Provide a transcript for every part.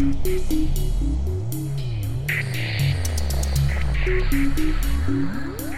Thank you.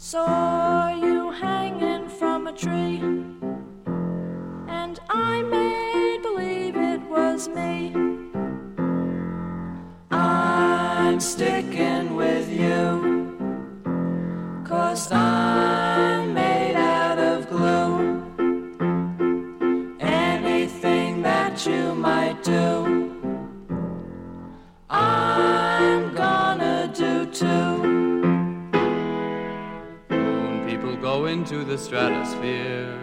Saw you hanging from a tree, and I made believe it was me. I'm sticking with you, cause I'm stratosphere.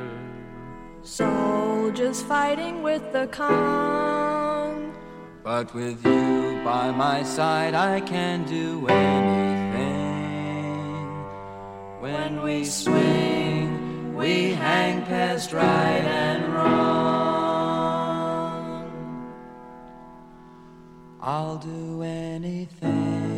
Soldiers fighting with the Cong. But with you by my side, I can do anything. When we swing, we hang past right and wrong. I'll do anything.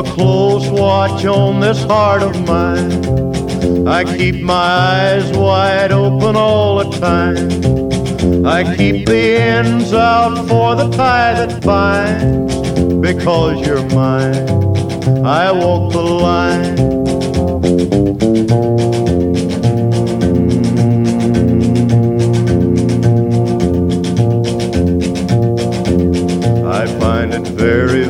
A close watch on this heart of mine. I keep my eyes wide open all the time. I keep the ends out for the tie that binds. Because you're mine, I walk the line. Mm. very, very easy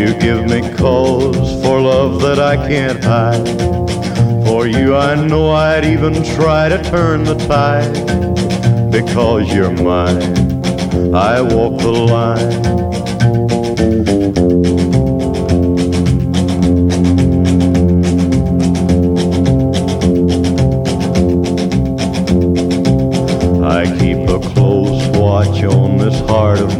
You give me cause for love that I can't hide. For you, I know I'd even try to turn the tide. Because you're mine, I walk the line. I keep a close watch on this heart of mine.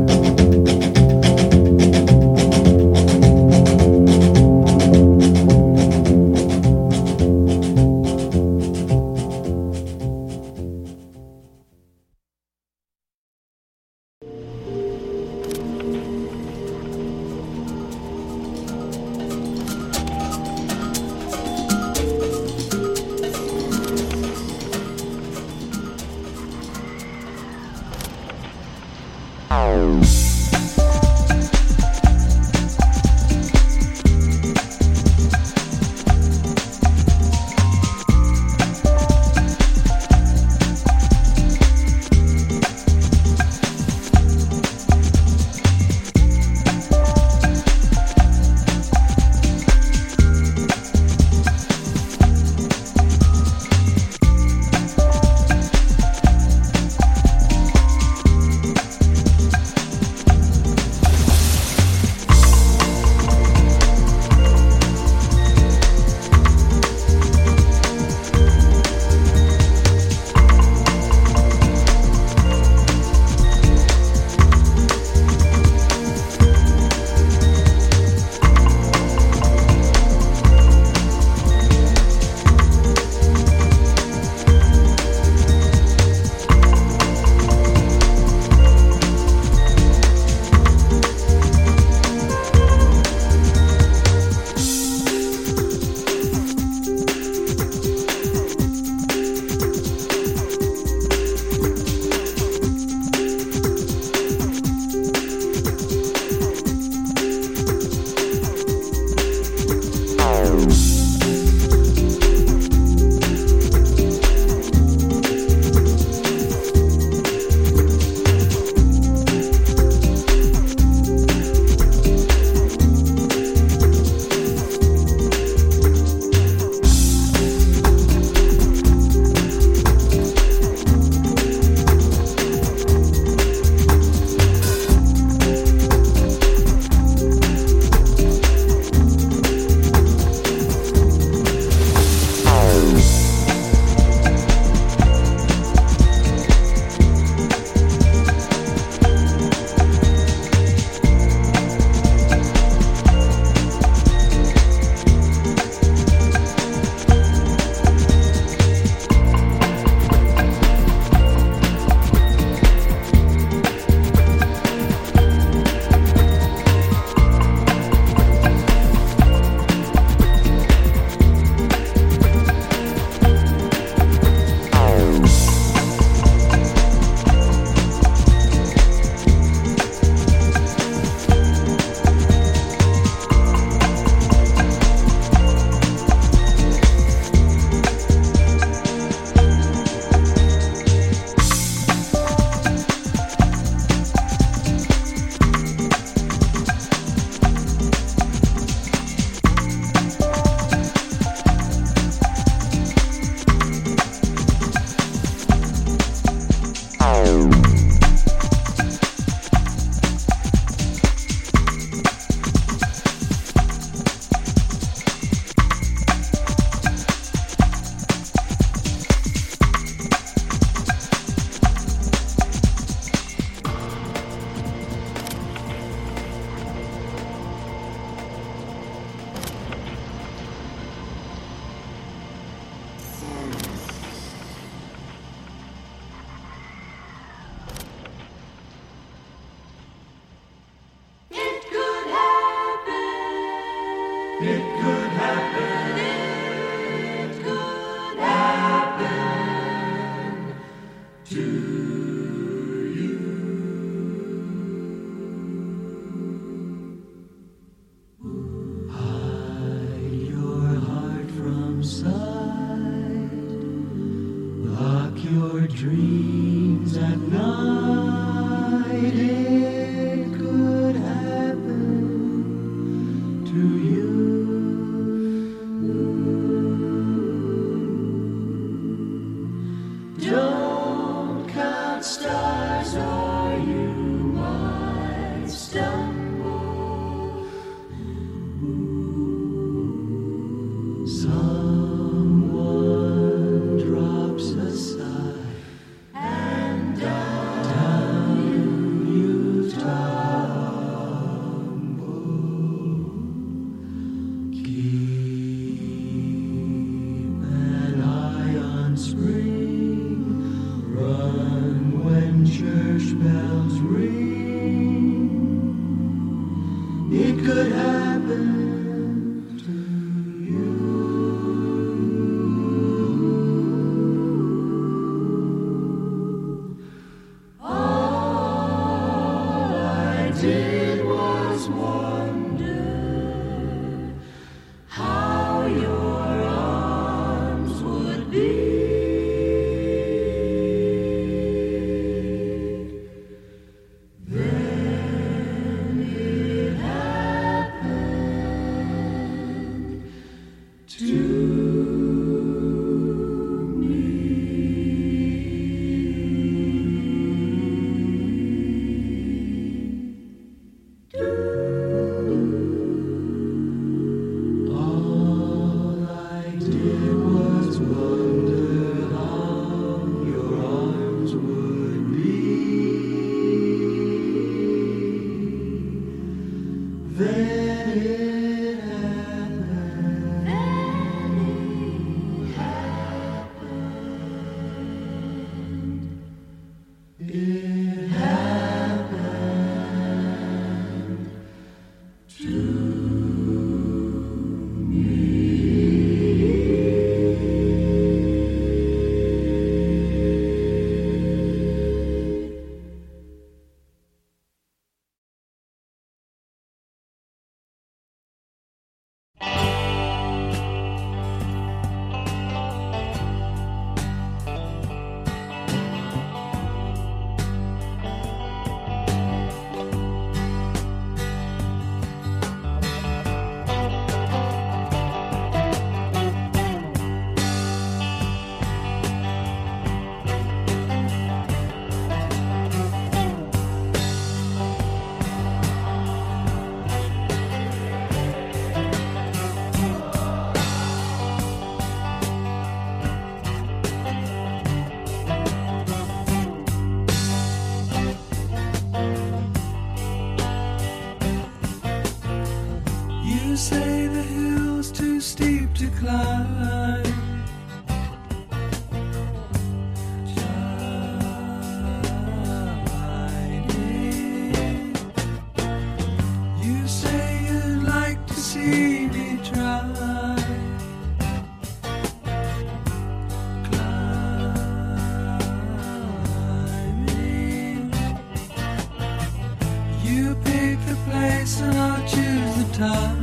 time.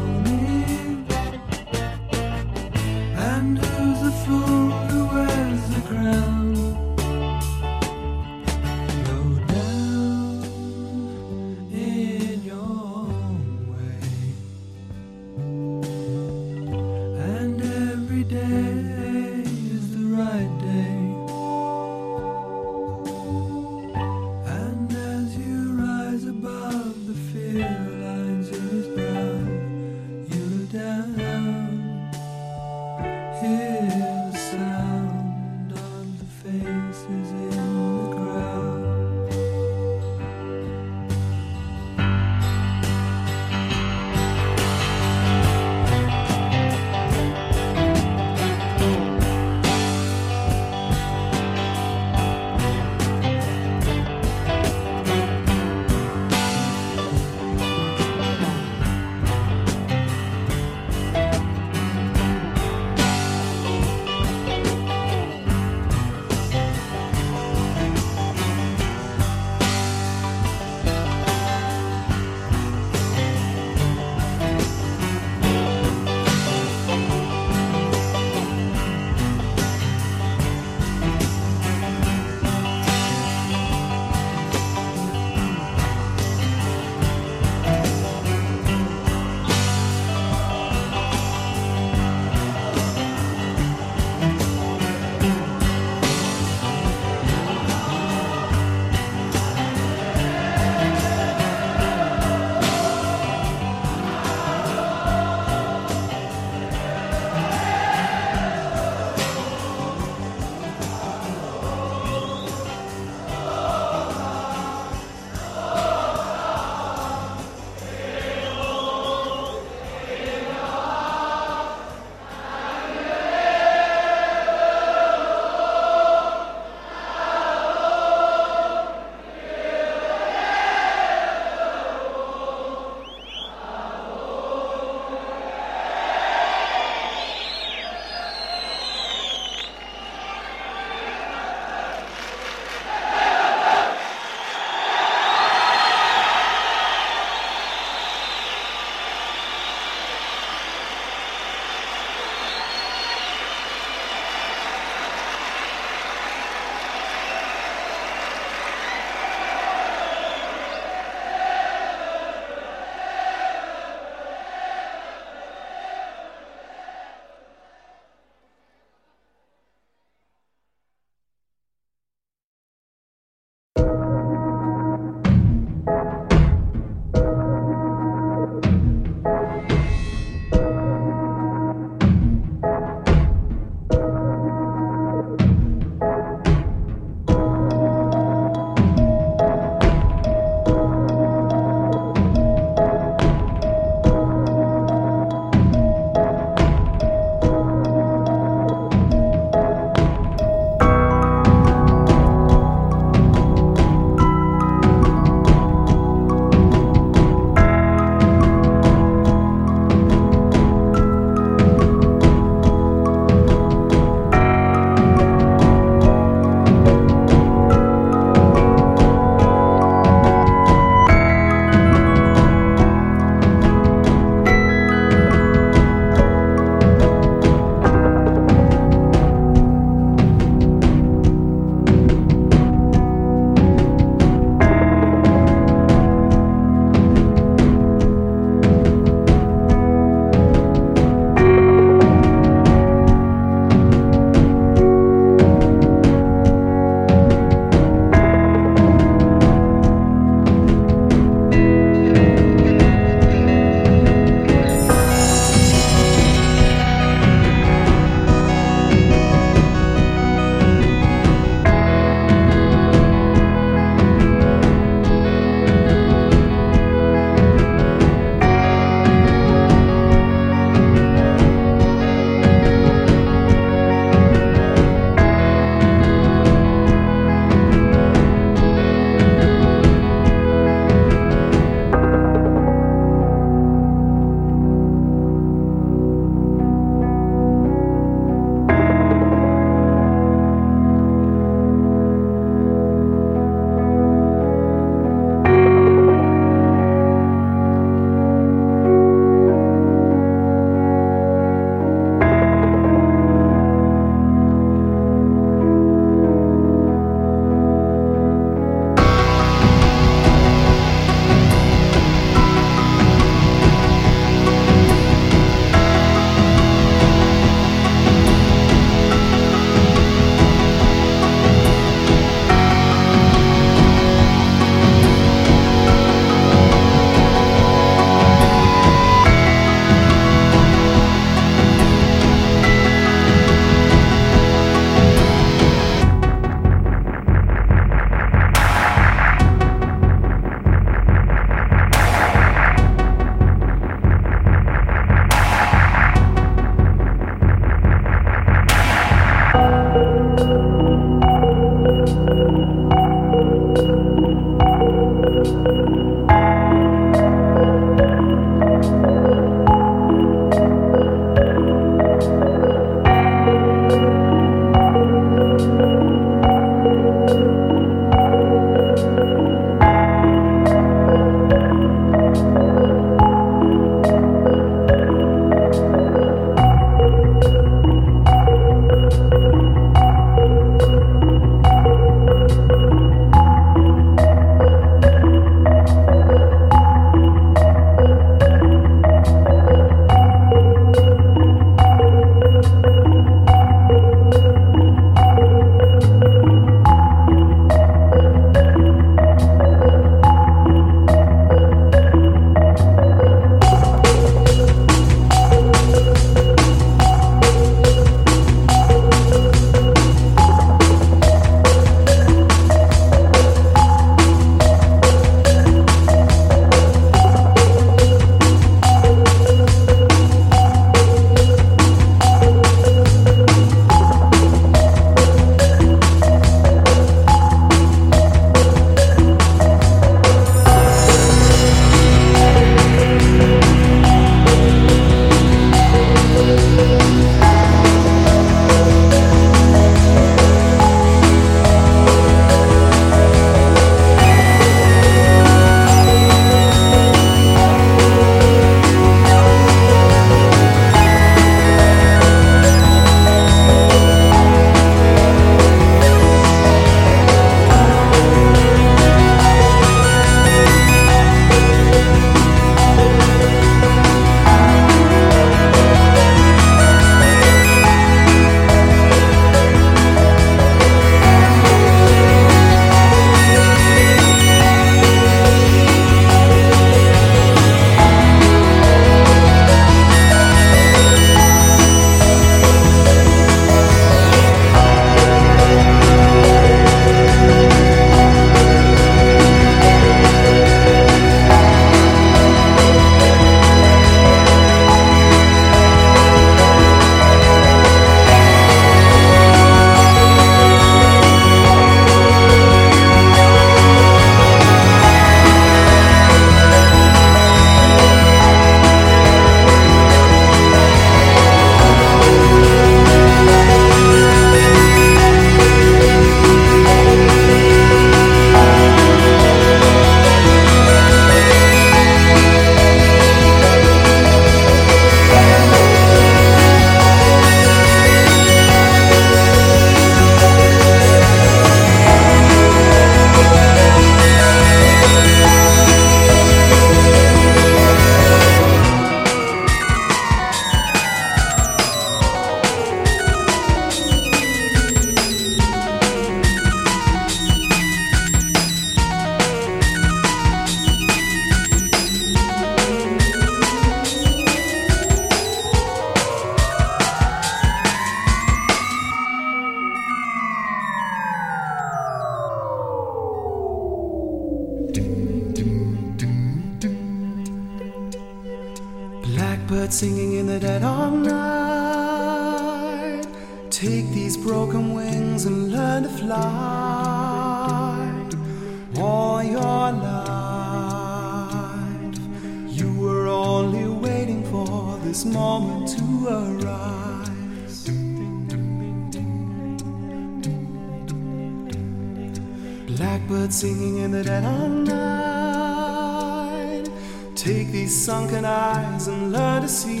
Take these sunken eyes and learn to see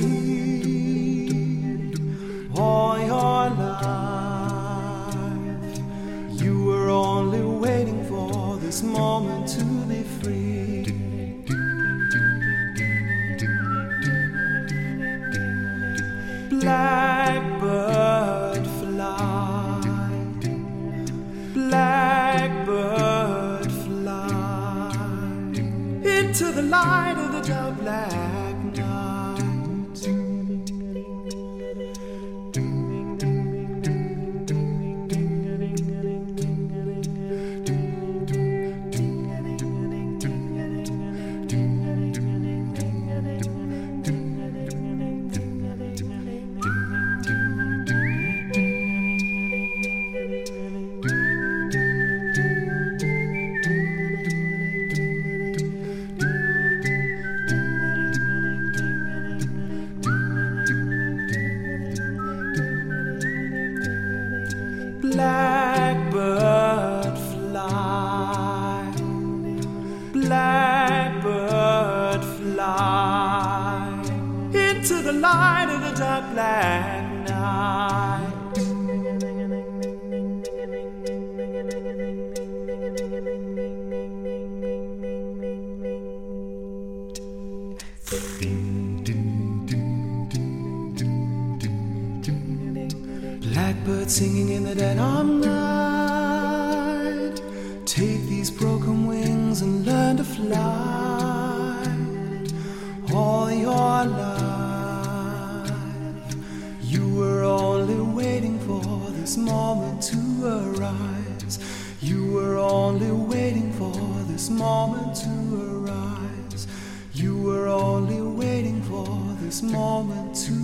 all your life. You were only waiting for this moment to be free. to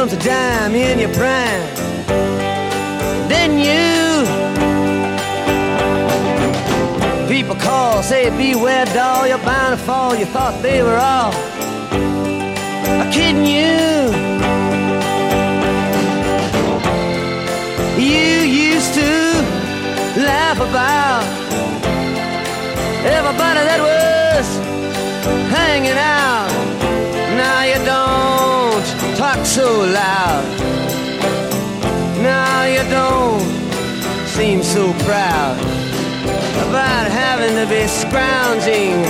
bumps of dime in your prime. Then you, people call, say beware, doll, you're bound to fall. You thought they were all to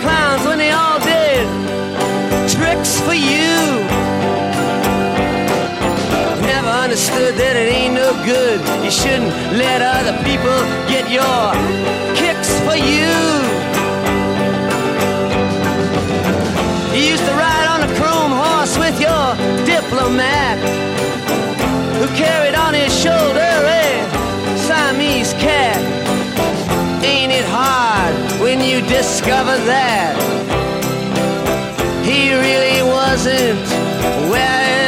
Clowns when they all did tricks for you. Never understood that it ain't no good. You shouldn't let other people get your kicks for you. You used to ride on a chrome horse with your diplomat who carried on his shoulder when you discover that he really wasn't where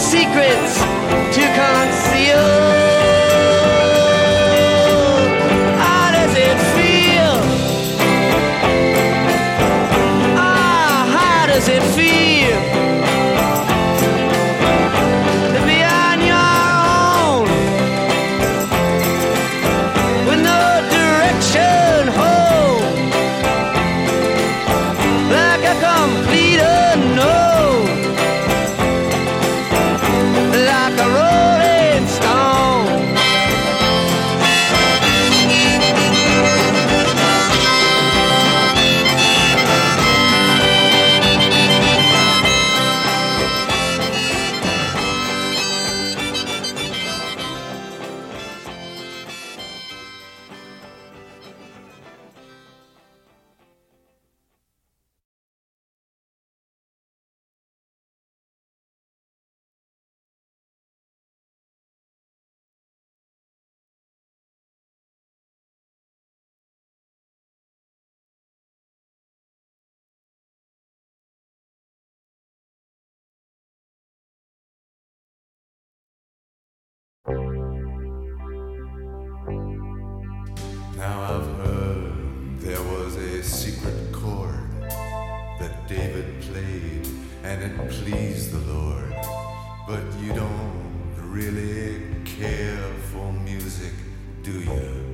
Secrets please the Lord, but you don't really care for music, do you?